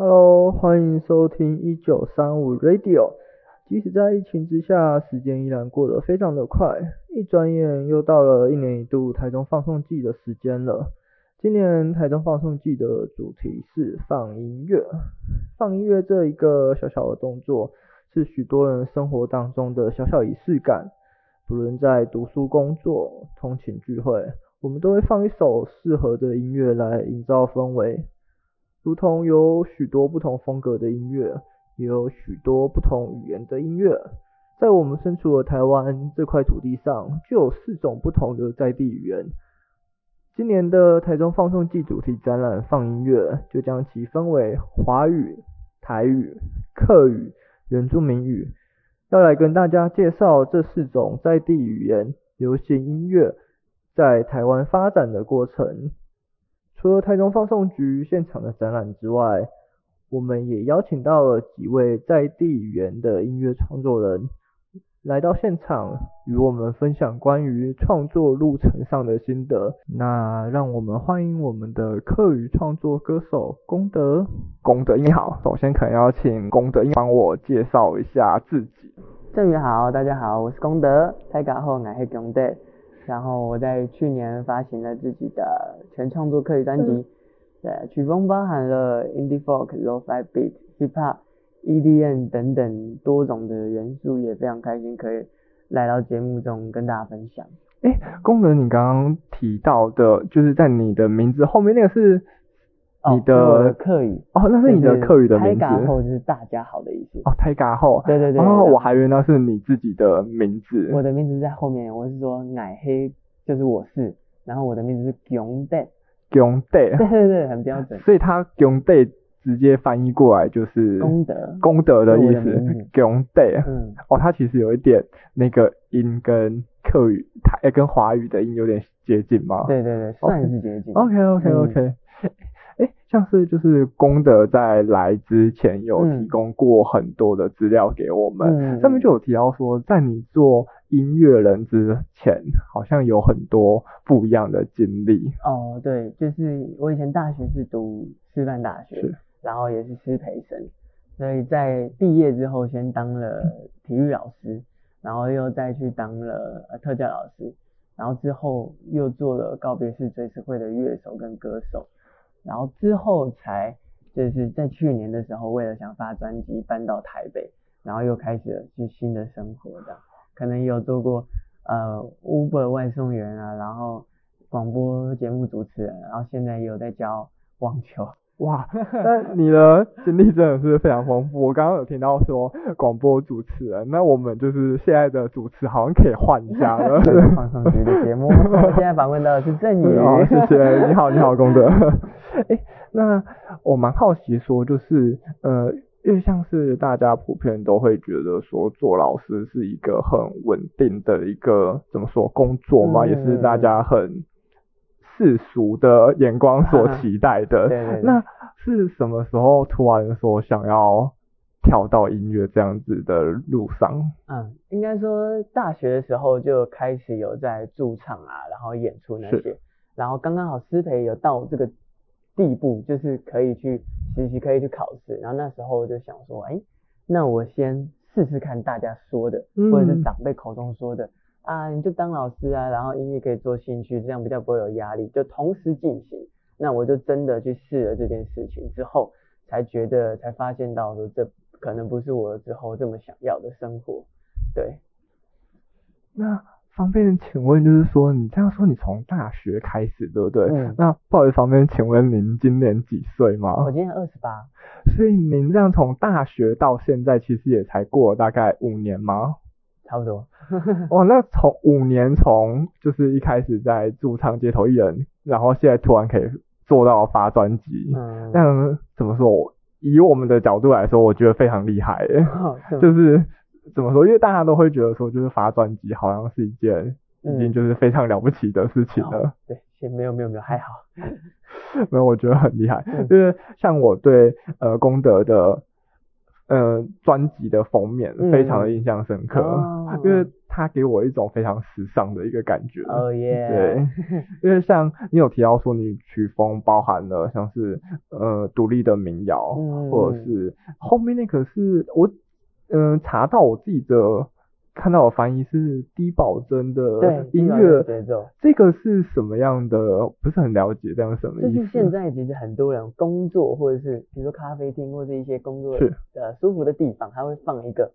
Hello，欢迎收听一九三五 Radio。即使在疫情之下，时间依然过得非常的快，一转眼又到了一年一度台中放送季的时间了。今年台中放送季的主题是放音乐。放音乐这一个小小的动作，是许多人生活当中的小小仪式感。不论在读书、工作、通勤、聚会，我们都会放一首适合的音乐来营造氛围。如同有许多不同风格的音乐，也有许多不同语言的音乐。在我们身处的台湾这块土地上，就有四种不同的在地语言。今年的台中放送季主题展览放音乐，就将其分为华语、台语、客语、原住民语，要来跟大家介绍这四种在地语言流行音乐在台湾发展的过程。除了台中放送局现场的展览之外，我们也邀请到了几位在地语言的音乐创作人。来到现场与我们分享关于创作路程上的心得。那让我们欢迎我们的客语创作歌手功德。功德你好，首先可能要请功德英帮我介绍一下自己。正宇好，大家好，我是功德，大家好，我是功德。然后我在去年发行了自己的全创作课语专辑，嗯、对，曲风包含了 Indie Folk、Lo-Fi Beat、Hip Hop。EDM 等等多种的元素，也非常开心可以来到节目中跟大家分享。哎、欸，功能，你刚刚提到的，就是在你的名字后面那个是你的，客语哦，那是你的客语的名字。泰嘎后就是大家好的意思。哦，泰嘎后。对对对。哦，我还以为那是你自己的名字。我的名字在后面，我是说奶黑就是我是，然后我的名字是功德。功德。对对对，很标准。所以他功德。直接翻译过来就是功德，功德的意思。功德，嗯，哦，它其实有一点那个音跟客语台跟华语的音有点接近吗？对对对，算是接近。OK OK OK，像是就是功德在来之前有提供过很多的资料给我们，嗯、上面就有提到说，在你做音乐人之前，好像有很多不一样的经历。哦，对，就是我以前大学是读师范大学。然后也是师培生，所以在毕业之后先当了体育老师，然后又再去当了特教老师，然后之后又做了告别式追思会的乐手跟歌手，然后之后才就是在去年的时候，为了想发专辑搬到台北，然后又开始了去新的生活这样，可能有做过呃 Uber 外送员啊，然后广播节目主持人，然后现在也有在教网球。哇，那你的经历真的是非常丰富。我刚刚有听到说广播主持人，那我们就是现在的主持好像可以换一下了。对，放上别的节目，我现在访问到的是郑宇。哦，谢谢。你好，你好，功德。哎、欸，那我蛮好奇说，就是呃，因为像是大家普遍都会觉得说，做老师是一个很稳定的一个怎么说工作嘛，嗯、也是大家很。世俗的眼光所期待的，啊、对对对，那是什么时候突然说想要跳到音乐这样子的路上？嗯，应该说大学的时候就开始有在驻唱啊，然后演出那些，然后刚刚好师培有到这个地步，就是可以去实习，可以去考试，然后那时候就想说，哎、欸，那我先试试看大家说的，嗯、或者是长辈口中说的。啊，你就当老师啊，然后音乐可以做兴趣，这样比较不会有压力，就同时进行。那我就真的去试了这件事情之后，才觉得，才发现到说这可能不是我之后这么想要的生活。对。那方便请问，就是说你这样说，你从大学开始，对不对？嗯。那不好意思，方便请问您今年几岁吗？我今年二十八。所以您这样从大学到现在，其实也才过了大概五年吗？差不多，哇，那从五年从就是一开始在驻唱街头艺人，然后现在突然可以做到发专辑，嗯，那怎么说？以我们的角度来说，我觉得非常厉害，哦，就是怎么说？因为大家都会觉得说，就是发专辑好像是一件已经就是非常了不起的事情了。嗯，对，先没有没有没有，还好，没有，我觉得很厉害，嗯，就是像我对呃功德的。呃专辑的封面非常的印象深刻，嗯、因为它给我一种非常时尚的一个感觉。哦耶！对，因为像你有提到说你曲风包含了像是呃独立的民谣，嗯、或者是后面那个是我嗯、呃、查到我自己的。看到我翻译是低保真的音乐节奏，这个是什么样的？不是很了解，这样是什么意思？就是现在其实很多人工作或者是比如说咖啡厅或者一些工作是呃舒服的地方，他会放一个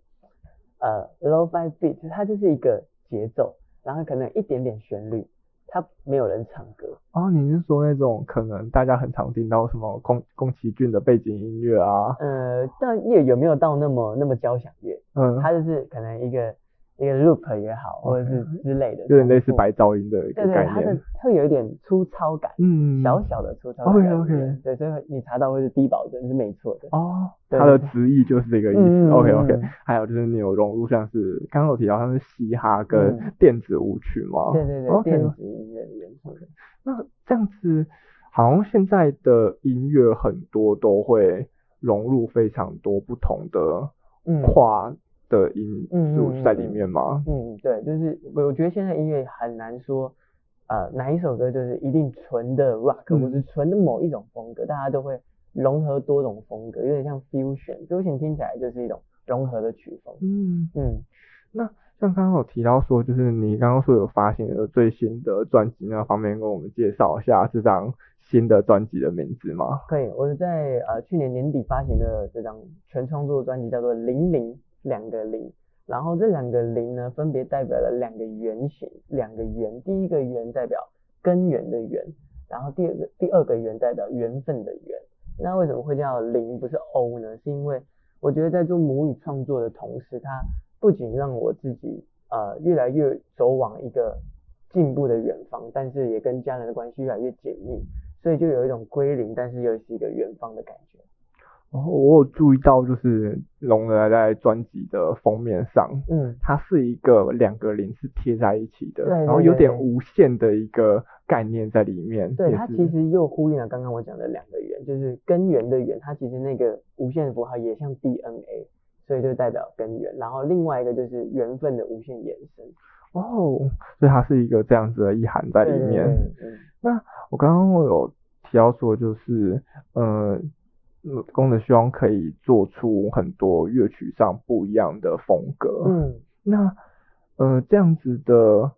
呃 lo-fi beat，它就是一个节奏，然后可能一点点旋律，它没有人唱歌。哦，你是说那种可能大家很常听到什么宫宫崎骏的背景音乐啊？呃，但也有没有到那么那么交响乐？嗯，它就是可能一个。一个 loop 也好，或者是之类的，有点类似白噪音的一个概念。对对，它的会有一点粗糙感，嗯，小小的粗糙感。OK OK，对，所以你查到会是低保真是没错的。哦，它的词义就是这个意思。OK OK，还有就是你有融入像是刚刚有提到像是嘻哈跟电子舞曲吗？对对对，电子音乐的元素。那这样子，好像现在的音乐很多都会融入非常多不同的跨。的因素在里面吗？嗯，对，就是我觉得现在音乐很难说，呃，哪一首歌就是一定纯的 rock，、嗯、或是纯的某一种风格，大家都会融合多种风格，有点像 fusion，fusion 听起来就是一种融合的曲风。嗯嗯，嗯那像刚刚有提到说，就是你刚刚说有发行的最新的专辑那方便，跟我们介绍一下这张新的专辑的名字吗？可以，我是在呃去年年底发行的这张全创作专辑，叫做《零零》。两个零，然后这两个零呢，分别代表了两个圆形，两个圆。第一个圆代表根源的源，然后第二个第二个圆代表缘分的缘。那为什么会叫零不是 O 呢？是因为我觉得在做母语创作的同时，它不仅让我自己呃越来越走往一个进步的远方，但是也跟家人的关系越来越紧密，所以就有一种归零，但是又是一个远方的感觉。然后我有注意到，就是龙儿在专辑的封面上，嗯，它是一个两个零是贴在一起的，对，对，对，然后有点无限的一个概念在里面。对，它其实又呼应了刚刚我讲的两个圆，就是根源的源，它其实那个无限的符号也像 DNA，所以就代表根源。然后另外一个就是缘分的无限延伸。哦，所以它是一个这样子的意涵在里面。那我刚刚我有提到说，就是呃。功德希望可以做出很多乐曲上不一样的风格。嗯，那呃这样子的，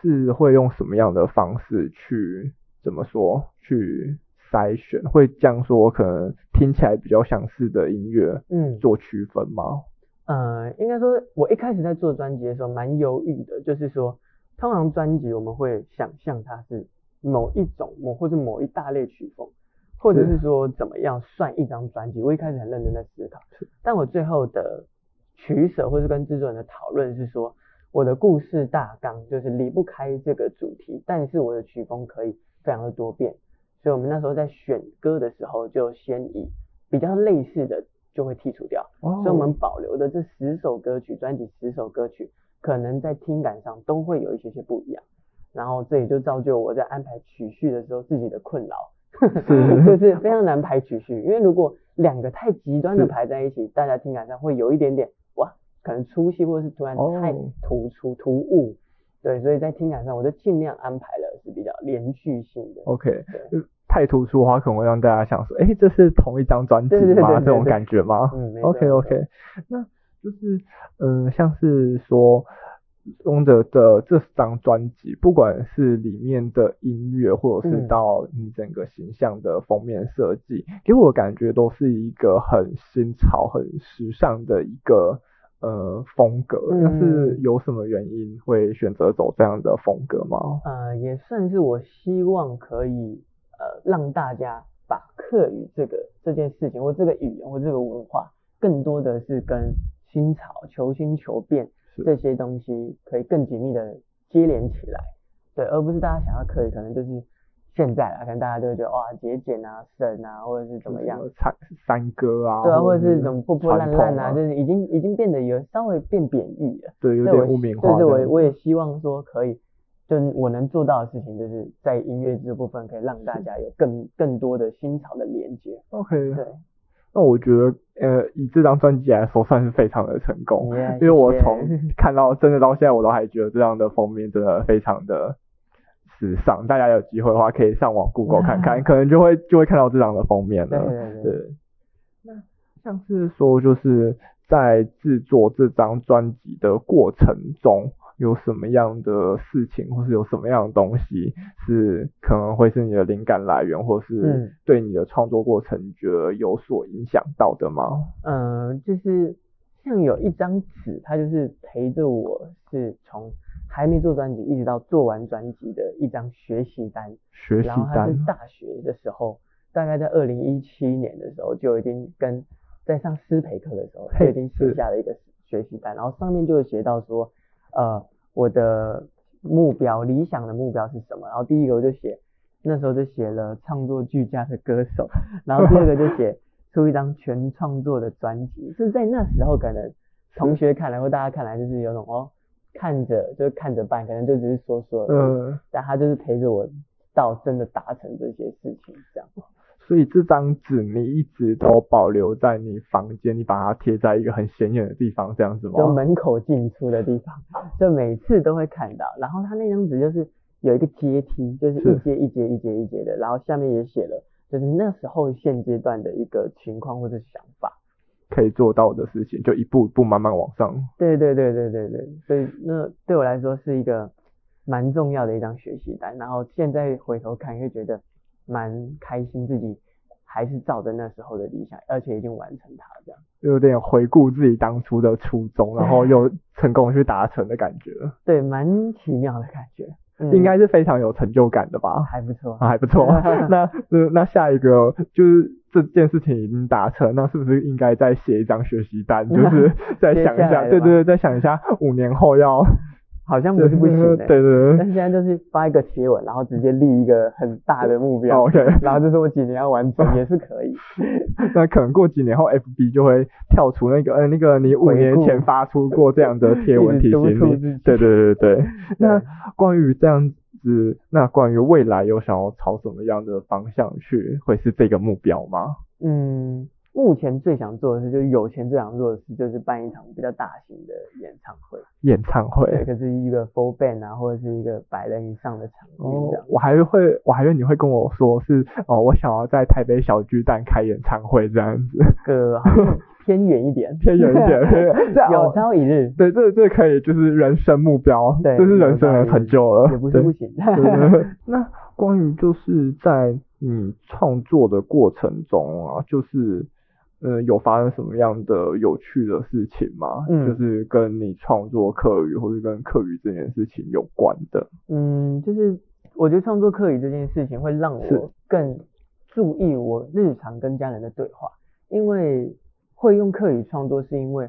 是会用什么样的方式去怎么说去筛选？会这样说，可能听起来比较相似的音乐，嗯，做区分吗？呃，应该说，我一开始在做专辑的时候蛮犹豫的，就是说，通常专辑我们会想象它是某一种某或者某一大类曲风。或者是说怎么样算一张专辑？我一开始很认真在思考，但我最后的取舍或是跟制作人的讨论是说，我的故事大纲就是离不开这个主题，但是我的曲风可以非常的多变，所以我们那时候在选歌的时候就先以比较类似的就会剔除掉，所以我们保留的这十首歌曲，专辑十首歌曲，可能在听感上都会有一些些不一样，然后这也就造就我在安排曲序的时候自己的困扰。是，就是非常难排曲序，因为如果两个太极端的排在一起，大家听感上会有一点点哇，可能粗细或者是突然太突出突兀，对，所以在听感上我就尽量安排了是比较连续性的。OK，太突出的话可能会让大家想说，哎，这是同一张专辑吗？这种感觉吗？嗯，OK OK，那就是嗯，像是说。功德的这张专辑，不管是里面的音乐，或者是到你整个形象的封面设计，嗯、给我感觉都是一个很新潮、很时尚的一个呃风格。嗯、但是有什么原因会选择走这样的风格吗？呃，也算是我希望可以呃让大家把客语这个这件事情，或这个语言，或这个文化，更多的是跟新潮、求新求变。这些东西可以更紧密的接连起来，对，而不是大家想要刻意，可能就是现在啊，可能大家都会觉得哇节俭啊、省啊，或者是怎么样，唱山歌啊，对啊，或者是什么破破烂烂啊，就是已经已经变得有稍微变贬义了，对，有点污名化。就是我我也希望说可以，就我能做到的事情，就是在音乐这部分可以让大家有更更多的新潮的连接。OK，对。那我觉得，呃，以这张专辑来说，算是非常的成功。因为我从 看到真的到现在，我都还觉得这张的封面真的非常的时尚。大家有机会的话，可以上网 Google 看看，可能就会就会看到这张的封面了。对那像是说，就是在制作这张专辑的过程中。有什么样的事情，或是有什么样的东西，是可能会是你的灵感来源，或是对你的创作过程，你觉得有所影响到的吗？嗯、呃，就是像有一张纸，它就是陪着我，是从还没做专辑一直到做完专辑的一张学习单。学习单。然后它是大学的时候，大概在二零一七年的时候就已经跟在上师培课的时候就已经写下了一个学习单，然后上面就会写到说。呃，我的目标，理想的目标是什么？然后第一个我就写，那时候就写了创作俱佳的歌手，然后第二个就写出一张全创作的专辑。是在那时候，可能同学看来或大家看来，就是有种哦，看着就是看着办，可能就只是说说，嗯，但他就是陪着我到真的达成这些事情，这样。所以这张纸你一直都保留在你房间，你把它贴在一个很显眼的地方，这样子吗？就门口进出的地方，就每次都会看到。然后它那张纸就是有一个阶梯，就是一阶一阶一阶一阶的，然后下面也写了，就是那时候现阶段的一个情况或者想法，可以做到的事情，就一步一步慢慢往上。对对对对对对，所以那对我来说是一个蛮重要的一张学习单。然后现在回头看，会觉得。蛮开心，自己还是照着那时候的理想，而且已经完成它，这样有点回顾自己当初的初衷，然后又成功去达成的感觉。对，蛮奇妙的感觉，嗯、应该是非常有成就感的吧？还不错，啊、还不错。那那下一个就是这件事情已经达成，那是不是应该再写一张学习单？就是再想一下，对对对，再想一下五年后要。好像不是不行的，对对对。但是现在就是发一个贴文，然后直接立一个很大的目标，OK，然后就是我几年要完成也是可以。那可能过几年后 FB 就会跳出那个，呃，那个你五年前发出过这样的贴文提醒你。对对对对。那关于这样子，那关于未来有想要朝什么样的方向去，会是这个目标吗？嗯。目前最想做的事，就是有钱最想做的事，就是办一场比较大型的演唱会。演唱会，对，可是一个 full band 啊，或者是一个百人以上的场地。哦，我还会，我还以为你会跟我说是哦，我想要在台北小巨蛋开演唱会这样子。呃偏远一点，偏远一点，有朝一日。对，这这可以就是人生目标，对，这是人生的成就了。也不是不行。那关于就是在你创作的过程中啊，就是。嗯，有发生什么样的有趣的事情吗？嗯，就是跟你创作课语或者跟课语这件事情有关的。嗯，就是我觉得创作课语这件事情会让我更注意我日常跟家人的对话，因为会用课语创作是因为，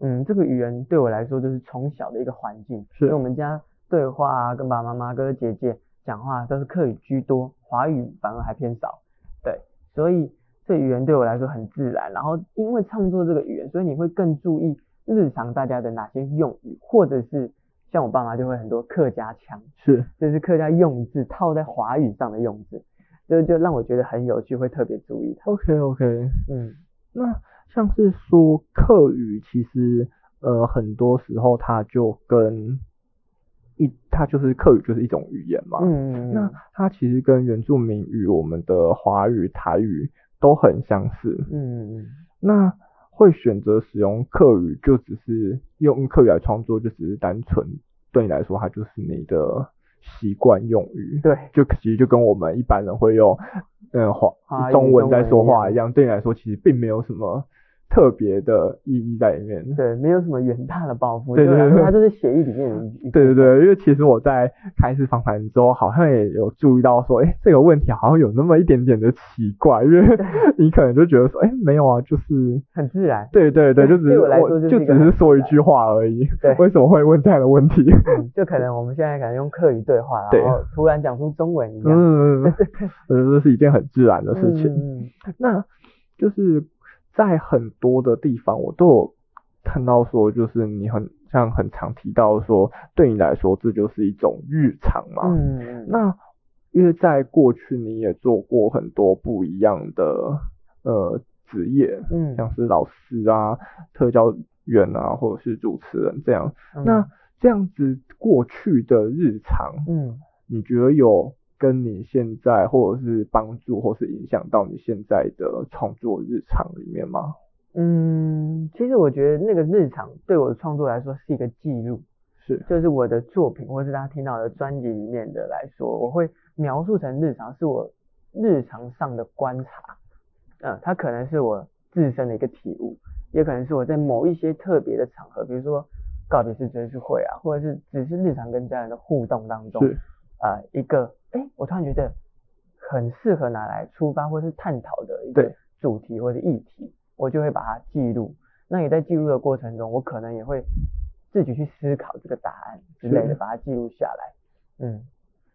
嗯，这个语言对我来说就是从小的一个环境，是因为我们家对话啊，跟爸爸妈妈、哥哥姐姐讲话都是课语居多，华语反而还偏少。对，所以。这语言对我来说很自然，然后因为创作这个语言，所以你会更注意日常大家的哪些用语，或者是像我爸妈就会很多客家腔，是，就是客家用字套在华语上的用字，就就让我觉得很有趣，会特别注意它。OK OK，嗯，那像是说客语，其实呃很多时候它就跟一它就是客语就是一种语言嘛，嗯，那它其实跟原住民语、我们的华语、台语。都很相似，嗯，那会选择使用客语，就只是用客语来创作，就只是单纯对你来说，它就是你的习惯用语，对，就其实就跟我们一般人会用，嗯，华中文在说话一样，对你来说其实并没有什么。特别的意义在里面，对，没有什么远大的抱负，对对对，它就是协议里面的一，对对对，因为其实我在开始访谈之后，好像也有注意到说，哎，这个问题好像有那么一点点的奇怪，因为 你可能就觉得说，哎，没有啊，就是很自然，对对对，就只是我就只是说一句话而已，对，为什么会问这样的问题？就可能我们现在可能用客语对话，然后突然讲出中文一样，嗯，我觉得这是一件很自然的事情，嗯，那就是。在很多的地方，我都有看到说，就是你很像很常提到说，对你来说这就是一种日常嘛。嗯。那因为在过去你也做过很多不一样的呃职业，嗯，像是老师啊、特教员啊，或者是主持人这样。嗯、那这样子过去的日常，嗯，你觉得有跟你现在，或者是帮助，或是影响到你现在的创作日常里面吗？嗯，其实我觉得那个日常对我的创作来说是一个记录，是，就是我的作品，或是大家听到的专辑里面的来说，我会描述成日常，是我日常上的观察，嗯，它可能是我自身的一个体悟，也可能是我在某一些特别的场合，比如说告别式追思会啊，或者是只是日常跟家人的互动当中，啊、呃，一个，哎，我突然觉得很适合拿来出发或是探讨的一个主题或者议题。我就会把它记录，那你在记录的过程中，我可能也会自己去思考这个答案之类的，把它记录下来。嗯，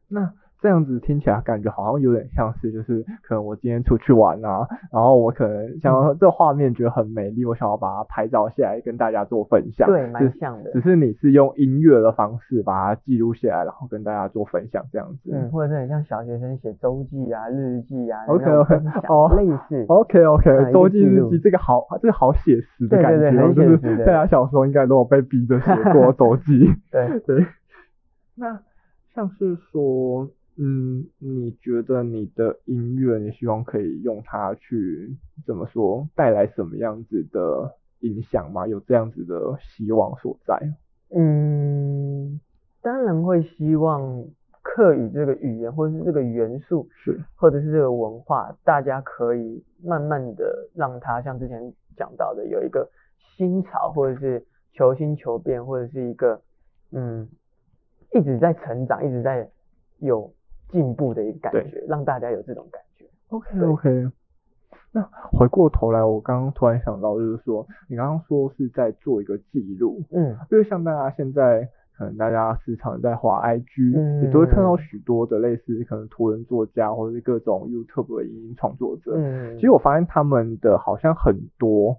那。这样子听起来感觉好像有点像是，就是可能我今天出去玩啊，然后我可能想要这画面觉得很美丽，我想要把它拍照下来跟大家做分享。对，蛮像的。只是你是用音乐的方式把它记录下来，然后跟大家做分享这样子。嗯，或者是很像小学生写周记啊、日记啊。OK OK，哦，类似。OK OK，周记日记这个好，这个好写实的感觉，对对对，很写实的。就是大家小时候应该都有被逼着写过周记。对对。那像是说。嗯，你觉得你的音乐，你希望可以用它去怎么说，带来什么样子的影响吗？有这样子的希望所在？嗯，当然会希望客语这个语言，或者是这个元素，是，或者是这个文化，大家可以慢慢的让它像之前讲到的，有一个新潮，或者是求新求变，或者是一个嗯，一直在成长，一直在有。进步的一个感觉，让大家有这种感觉。OK OK。那回过头来，我刚刚突然想到，就是说，你刚刚说是在做一个记录，嗯，因为像大家现在可能大家时常在滑 IG，嗯，你都会看到许多的类似可能图文作家或者是各种 YouTube 的影音创作者，嗯，其实我发现他们的好像很多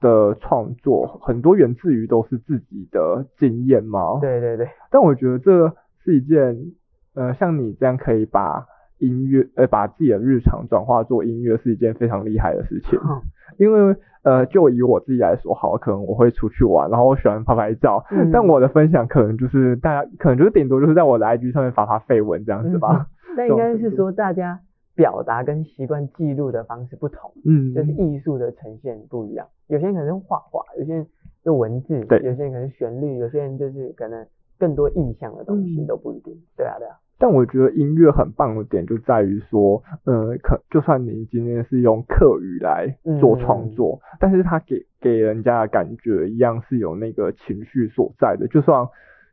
的创作，很多源自于都是自己的经验嘛，对对对。但我觉得这是一件。呃，像你这样可以把音乐，呃，把自己的日常转化做音乐，是一件非常厉害的事情。嗯、因为，呃，就以我自己来说，好，可能我会出去玩，然后我喜欢拍拍照，嗯、但我的分享可能就是大家，可能就是顶多就是在我的 IG 上面发发废文这样子吧。嗯、应该是说，大家表达跟习惯记录的方式不同，嗯，就是艺术的呈现不一样。有些人可能用画画，有些人用文字，对，有些人可能旋律，有些人就是可能更多印象的东西都不一定。嗯、对啊，对啊。但我觉得音乐很棒的点就在于说，呃，可就算你今天是用客语来做创作，嗯、但是它给给人家的感觉一样是有那个情绪所在的。就算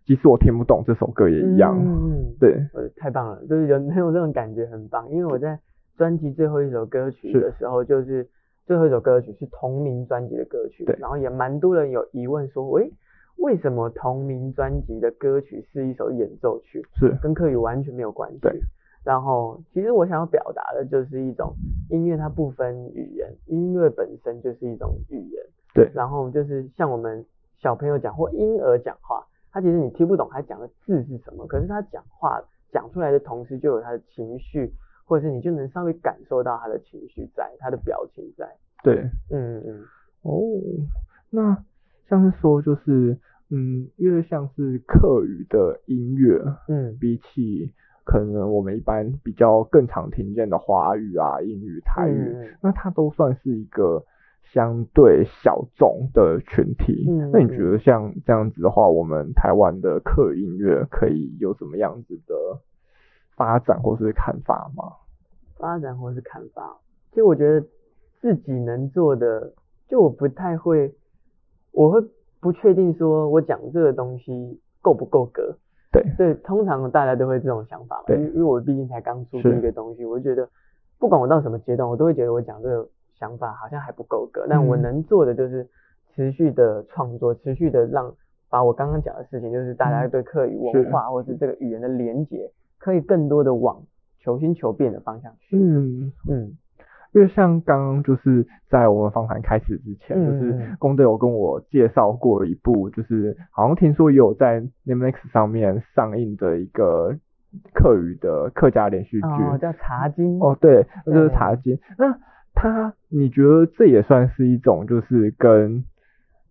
即使我听不懂这首歌也一样。嗯，对，太棒了，就是有没有这种感觉很棒。因为我在专辑最后一首歌曲的时候，就是最后一首歌曲是同名专辑的歌曲，对，然后也蛮多人有疑问说，喂。为什么同名专辑的歌曲是一首演奏曲？是跟客语完全没有关系。对。然后，其实我想要表达的就是一种音乐，它不分语言，音乐本身就是一种语言。对。然后就是像我们小朋友讲或婴儿讲话，他其实你听不懂他讲的字是什么，可是他讲话讲出来的同时就有他的情绪，或者是你就能稍微感受到他的情绪在，他的表情在。对。嗯嗯。哦，那像是说就是。嗯，因为像是客语的音乐，嗯，比起可能我们一般比较更常听见的华语啊、英语、台语，嗯、那它都算是一个相对小众的群体。嗯，那你觉得像这样子的话，我们台湾的客语音乐可以有什么样子的发展或是看法吗？发展或是看法，其实我觉得自己能做的，就我不太会，我会。不确定说我讲这个东西够不够格，对，所以通常大家都会这种想法嘛，对，因为我毕竟才刚出第一个东西，我就觉得不管我到什么阶段，我都会觉得我讲这个想法好像还不够格，但我能做的就是持续的创作，持续的让把我刚刚讲的事情，就是大家对客语文化或是这个语言的连结，可以更多的往求新求变的方向去，嗯。嗯。因为像刚刚就是在我们访谈开始之前，嗯、就是公德有跟我介绍过一部，就是好像听说也有在 Netflix 上面上映的一个客语的客家连续剧，哦，叫《茶经》。哦，对，那就是《茶经》。那它，你觉得这也算是一种就是跟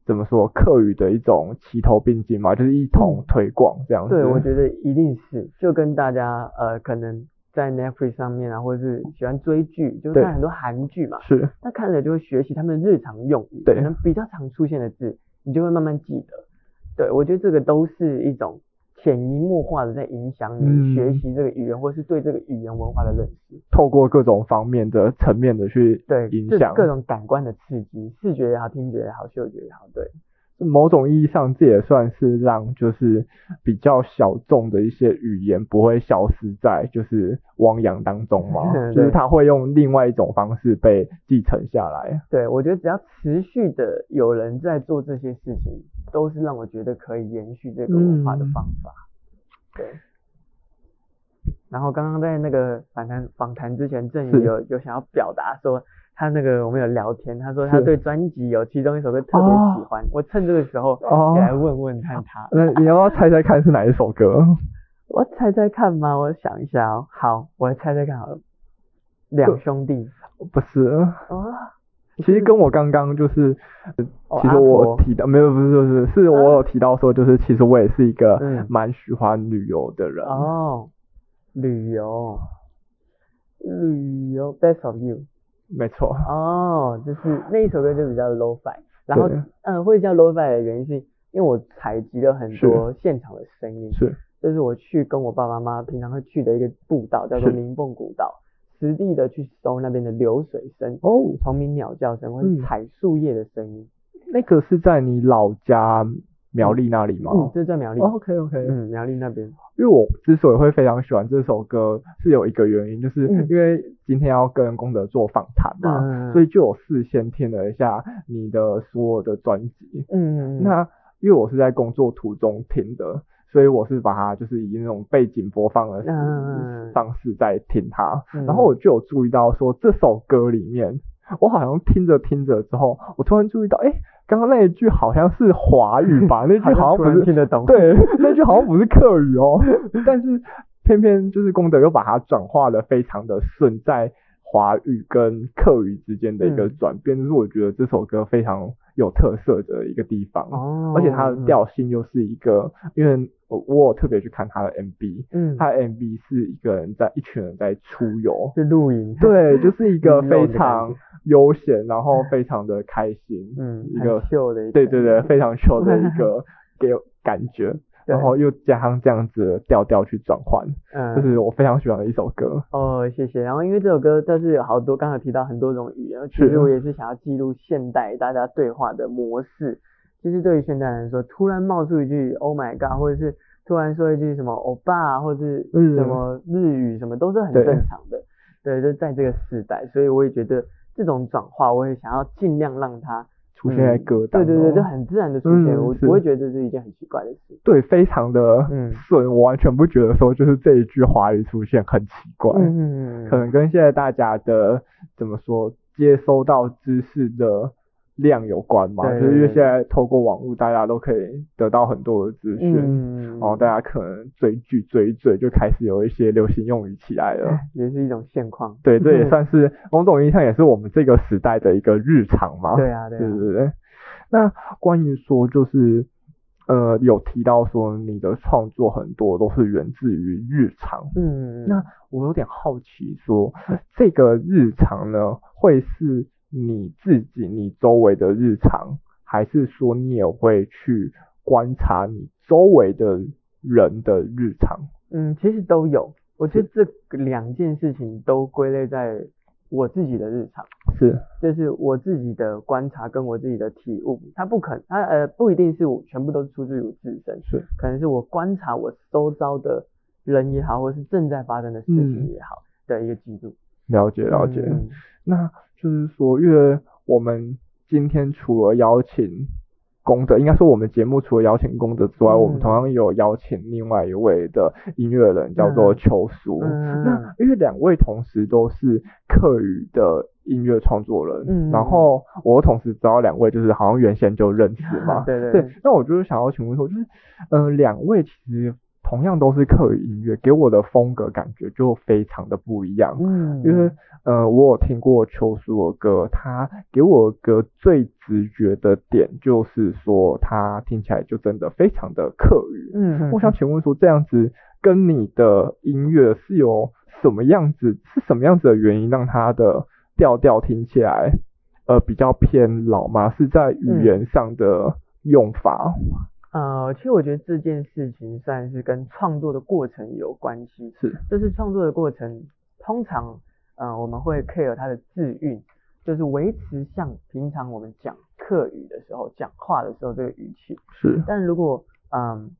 怎么说客语的一种齐头并进嘛，就是一同推广这样子。对，我觉得一定是，就跟大家呃可能在 Netflix 上面啊，或者是喜欢追剧，就是看很多韩剧嘛，是，那看了就会学习他们的日常用语，对，可能比较常出现的字，你就会慢慢记得。对，我觉得这个都是一种。潜移默化的在影响你学习这个语言，嗯、或是对这个语言文化的认识。透过各种方面的层面的去对影响各种感官的刺激，视觉也好，听觉也好，嗅觉也好，对。某种意义上，这也算是让就是比较小众的一些语言不会消失在就是汪洋当中嘛，就是它会用另外一种方式被继承下来。对，我觉得只要持续的有人在做这些事情，都是让我觉得可以延续这个文化的方法。嗯、对。然后刚刚在那个访谈访谈之前，郑宇有有想要表达说。他那个我们有聊天，他说他对专辑有其中一首歌特别喜欢，我趁这个时候也来问问看他。那你要不要猜猜看是哪一首歌？我猜猜看吗？我想一下哦。好，我来猜猜看好了。两兄弟不是啊？其实跟我刚刚就是，其实我提到没有不是就是是我有提到说就是其实我也是一个蛮喜欢旅游的人哦。旅游，旅游，Best of You。没错。哦，就是那一首歌就比较 low fi，然后嗯，会叫 low fi 的原因是因为我采集了很多现场的声音，是，就是我去跟我爸爸妈妈平常会去的一个步道叫做明凤古道，实地的去搜那边的流水声哦，虫鸣鸟叫声或者采树叶的声音，那个是在你老家苗栗那里吗？嗯，这在苗栗。OK OK，嗯，苗栗那边。因为我之所以会非常喜欢这首歌，是有一个原因，就是因为今天要跟功德做访谈嘛，嗯、所以就有事先听了一下你的所有的专辑。嗯，那因为我是在工作途中听的，所以我是把它就是以那种背景播放的方式在听它，嗯、然后我就有注意到说这首歌里面，我好像听着听着之后，我突然注意到，哎。刚刚那一句好像是华语吧？那句好像不是听得懂。对，那句好像不是客语哦。但是偏偏就是功德又把它转化的非常的顺，在华语跟客语之间的一个转变，就、嗯、是我觉得这首歌非常有特色的一个地方。哦。而且它的调性又是一个，因为我我有特别去看他的 MV，嗯，他的 MV 是一个人在一群人在出游，是露营。对，就是一个 非常。悠闲，然后非常的开心，嗯，一个秀的一个，对对对，非常秀的一个给感觉，然后又加上这样子的调调去转换，嗯，就是我非常喜欢的一首歌。哦，谢谢。然后因为这首歌，但是有好多刚才提到很多种语言，其实我也是想要记录现代大家对话的模式。其实对于现代人来说，突然冒出一句 “Oh my God”，或者是突然说一句什么“欧巴”或者是什么日语，什么都是很正常的。对，就在这个时代，所以我也觉得。这种转化，我也想要尽量让它出现在歌单。对对对，就很自然的出现，嗯、我不会觉得这是一件很奇怪的事。对，非常的顺，嗯、我完全不觉得说就是这一句华语出现很奇怪。嗯嗯嗯，可能跟现在大家的怎么说，接收到知识的。量有关嘛，就是因为现在透过网络，大家都可以得到很多的资讯，嗯、然后大家可能追剧追一追，就开始有一些流行用语起来了，也是一种现况。对，这也 算是某种意义上也是我们这个时代的一个日常嘛。对啊，对啊，对对对。那关于说就是呃有提到说你的创作很多都是源自于日常，嗯，那我有点好奇说这个日常呢会是。你自己、你周围的日常，还是说你也会去观察你周围的人的日常？嗯，其实都有。我觉得这两件事情都归类在我自己的日常，是，就是我自己的观察跟我自己的体悟。它不可，它呃不一定是我全部都是出自于我自身，是，可能是我观察我周遭的人也好，或是正在发生的事情也好的一个记录。了解，了解。嗯、那。就是说，因为我们今天除了邀请功德，应该说我们节目除了邀请功德之外，嗯、我们同样有邀请另外一位的音乐人，叫做邱叔。嗯、那因为两位同时都是客语的音乐创作人，嗯、然后我同时知道两位就是好像原先就认识嘛。对对对。那我就是想要请问说，就是嗯，两、呃、位其实。同样都是客语音乐，给我的风格感觉就非常的不一样。嗯，因为呃，我有听过秋书的歌，他给我个最直觉的点就是说，他听起来就真的非常的客语。嗯，我想请问说，这样子跟你的音乐是有什么样子，是什么样子的原因让他的调调听起来呃比较偏老吗？是在语言上的用法？嗯呃，其实我觉得这件事情算是跟创作的过程有关系。是，就是创作的过程，通常，嗯、呃，我们会 care 它的字韵，就是维持像平常我们讲客语的时候讲话的时候这个语气。是。但如果，嗯，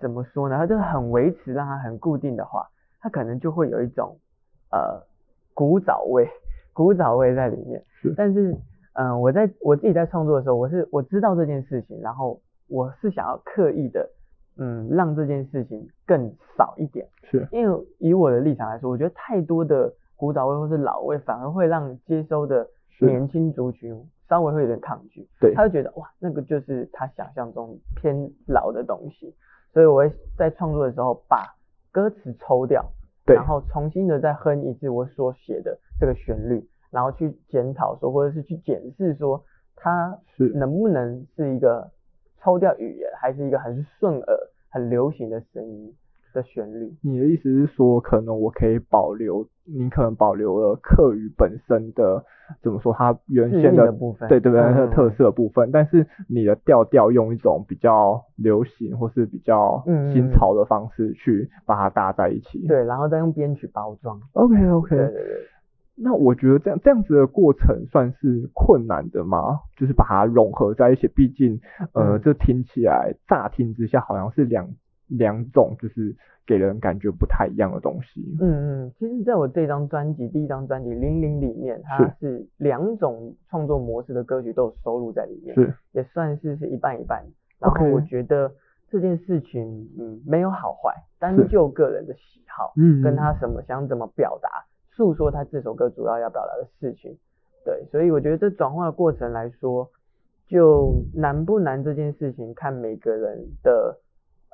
怎么说呢？它就是很维持，让它很固定的话，它可能就会有一种，呃，古早味，古早味在里面。是。但是，嗯、呃，我在我自己在创作的时候，我是我知道这件事情，然后。我是想要刻意的，嗯，让这件事情更少一点，是因为以我的立场来说，我觉得太多的古早味或是老味，反而会让接收的年轻族群稍微会有点抗拒，对，他会觉得哇，那个就是他想象中偏老的东西，所以我会在创作的时候把歌词抽掉，对，然后重新的再哼一次我所写的这个旋律，然后去检讨说，或者是去检视说，它是能不能是一个。抽掉语言，还是一个很顺耳、很流行的声音的旋律。你的意思是说，可能我可以保留，你可能保留了客语本身的怎么说，它原先的，的部分，对对对，它的特色的部分。嗯、但是你的调调用一种比较流行或是比较新潮的方式去把它搭在一起。对，然后再用编曲包装。OK OK。对对对。那我觉得这样这样子的过程算是困难的吗？就是把它融合在一起，毕竟呃，这听起来乍听之下好像是两两种，就是给人感觉不太一样的东西。嗯嗯，其实在我这张专辑第一张专辑《零零》里面，它是两种创作模式的歌曲都有收录在里面，是也算是是一半一半。然后我觉得这件事情嗯没有好坏，单就个人的喜好，嗯，跟他什么想怎么表达。诉说他这首歌主要要表达的事情，对，所以我觉得这转化的过程来说，就难不难这件事情看每个人的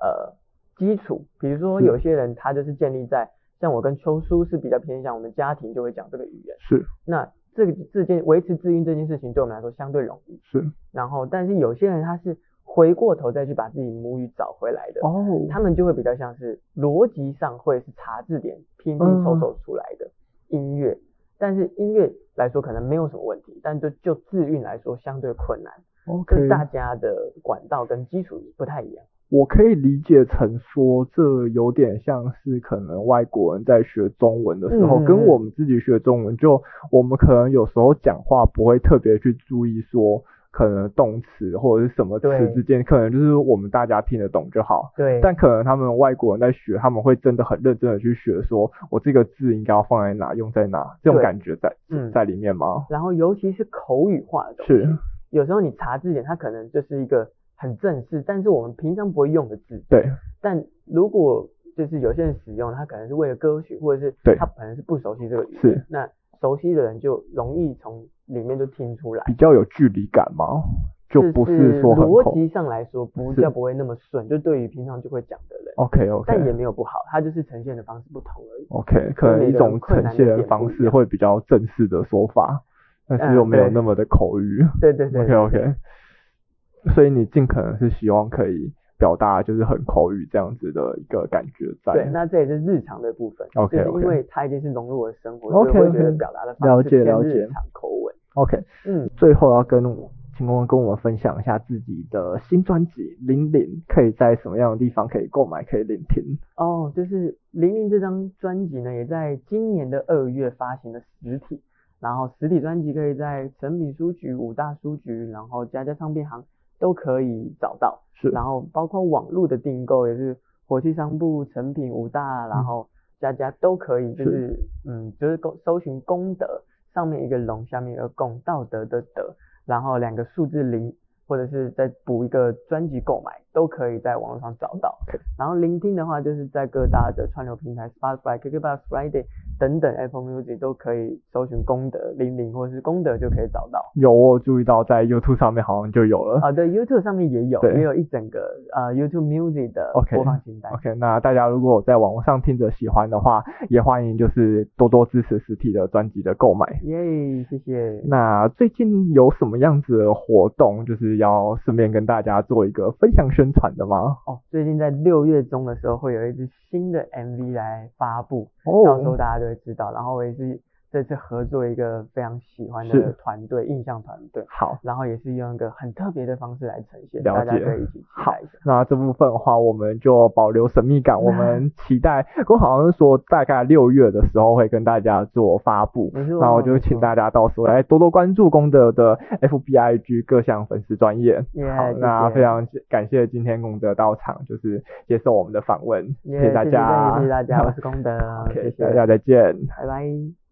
呃基础，比如说有些人他就是建立在像我跟秋叔是比较偏向我们家庭就会讲这个语言，是，那这个这件维持自韵这件事情对我们来说相对容易，是，然后但是有些人他是回过头再去把自己母语找回来的，哦，他们就会比较像是逻辑上会是查字典拼拼凑凑出来的。嗯音乐，但是音乐来说可能没有什么问题，但就就自运来说相对困难。跟大家的管道跟基础不太一样。我可以理解成说，这有点像是可能外国人在学中文的时候，嗯、跟我们自己学中文，就我们可能有时候讲话不会特别去注意说。可能动词或者是什么词之间，可能就是我们大家听得懂就好。对。但可能他们外国人在学，他们会真的很认真的去学，说我这个字应该要放在哪，用在哪，这种感觉在嗯在里面吗？然后尤其是口语化的东西，是。有时候你查字典，它可能就是一个很正式，但是我们平常不会用的字。对。但如果就是有些人使用，他可能是为了歌曲，或者是他可能是不熟悉这个语言。是。那熟悉的人就容易从里面就听出来，比较有距离感嘛？就不是说逻辑上来说，不叫不会那么顺。就对于平常就会讲的人，OK OK，但也没有不好，它就是呈现的方式不同而已。OK，可能一种呈现的方式会比较正式的说法，但是又没有那么的口语。嗯、对，对对对，OK OK。所以你尽可能是希望可以。表达就是很口语这样子的一个感觉在。对，那这也是日常的部分。OK，就是因为它已经是融入我的生活所以我会觉得表达的方式偏日常口吻。OK，嗯，最后要跟我，请问跟我们分享一下自己的新专辑《零零》，可以在什么样的地方可以购买，可以聆听？哦，就是《零零》这张专辑呢，也在今年的二月发行的实体，然后实体专辑可以在诚品书局、五大书局，然后家家唱片行都可以找到。是，然后包括网络的订购也是火气商铺、成品、五大，然后家家都可以，就是，是嗯，就是搜搜寻功德，上面一个龙，下面一个共，道德的德，然后两个数字零，或者是再补一个专辑购买，都可以在网络上找到。然后聆听的话，就是在各大的串流平台，Spotify、KKBOX、Friday、等等 Apple Music 都可以搜寻功德零零或者是功德就可以找到。有，我注意到在 YouTube 上面好像就有了。啊，对，YouTube 上面也有，也有一整个呃 YouTube Music 的播放清单。OK，那大家如果在网络上听着喜欢的话，也欢迎就是多多支持实体的专辑的购买。耶，谢谢。那最近有什么样子的活动，就是要顺便跟大家做一个分享宣传的吗？哦，最近在六月中的时候会有一支新的 MV 来发布，哦，到时候大家就会知道。然后我也是。这次合作一个非常喜欢的团队，印象团队。好，然后也是用一个很特别的方式来呈现，了解。大家可以一起期待一下。好，那这部分的话，我们就保留神秘感，我们 期待。我好像是说大概六月的时候会跟大家做发布，那我就请大家到时候来多多关注功德的 FBIG 各项粉丝专业。Yeah, 好，那非常感谢今天功德到场，就是接受我们的访问，yeah, 谢谢大家，谢谢大家，我是功德，谢谢大家，再见，拜拜。